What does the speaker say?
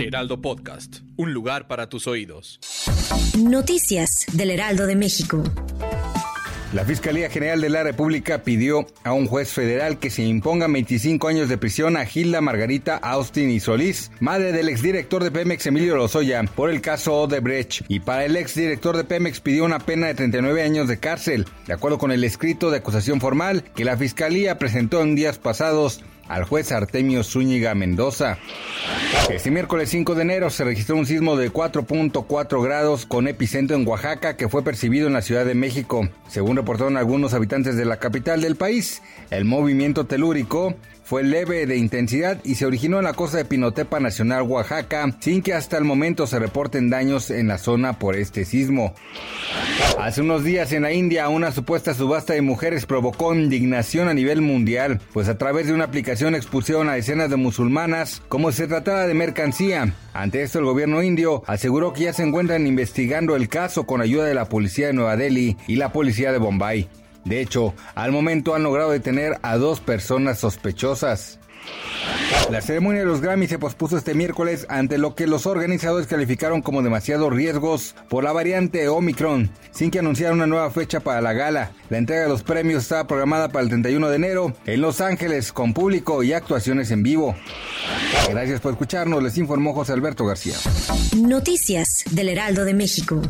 Heraldo Podcast, un lugar para tus oídos. Noticias del Heraldo de México. La Fiscalía General de la República pidió a un juez federal que se imponga 25 años de prisión a Gilda Margarita Austin y Solís, madre del exdirector de Pemex Emilio Lozoya, por el caso Odebrecht. Y para el exdirector de Pemex pidió una pena de 39 años de cárcel, de acuerdo con el escrito de acusación formal que la Fiscalía presentó en días pasados al juez Artemio Zúñiga Mendoza. Este miércoles 5 de enero se registró un sismo de 4.4 grados con epicentro en Oaxaca que fue percibido en la Ciudad de México. Según reportaron algunos habitantes de la capital del país, el movimiento telúrico fue leve de intensidad y se originó en la costa de Pinotepa Nacional, Oaxaca, sin que hasta el momento se reporten daños en la zona por este sismo. Hace unos días en la India una supuesta subasta de mujeres provocó indignación a nivel mundial, pues a través de una aplicación expusieron a decenas de musulmanas como si se tratara de mercancía. Ante esto el gobierno indio aseguró que ya se encuentran investigando el caso con ayuda de la policía de Nueva Delhi y la policía de Bombay. De hecho, al momento han logrado detener a dos personas sospechosas. La ceremonia de los Grammy se pospuso este miércoles ante lo que los organizadores calificaron como demasiados riesgos por la variante Omicron, sin que anunciaran una nueva fecha para la gala. La entrega de los premios estaba programada para el 31 de enero en Los Ángeles con público y actuaciones en vivo. Gracias por escucharnos, les informó José Alberto García. Noticias del Heraldo de México.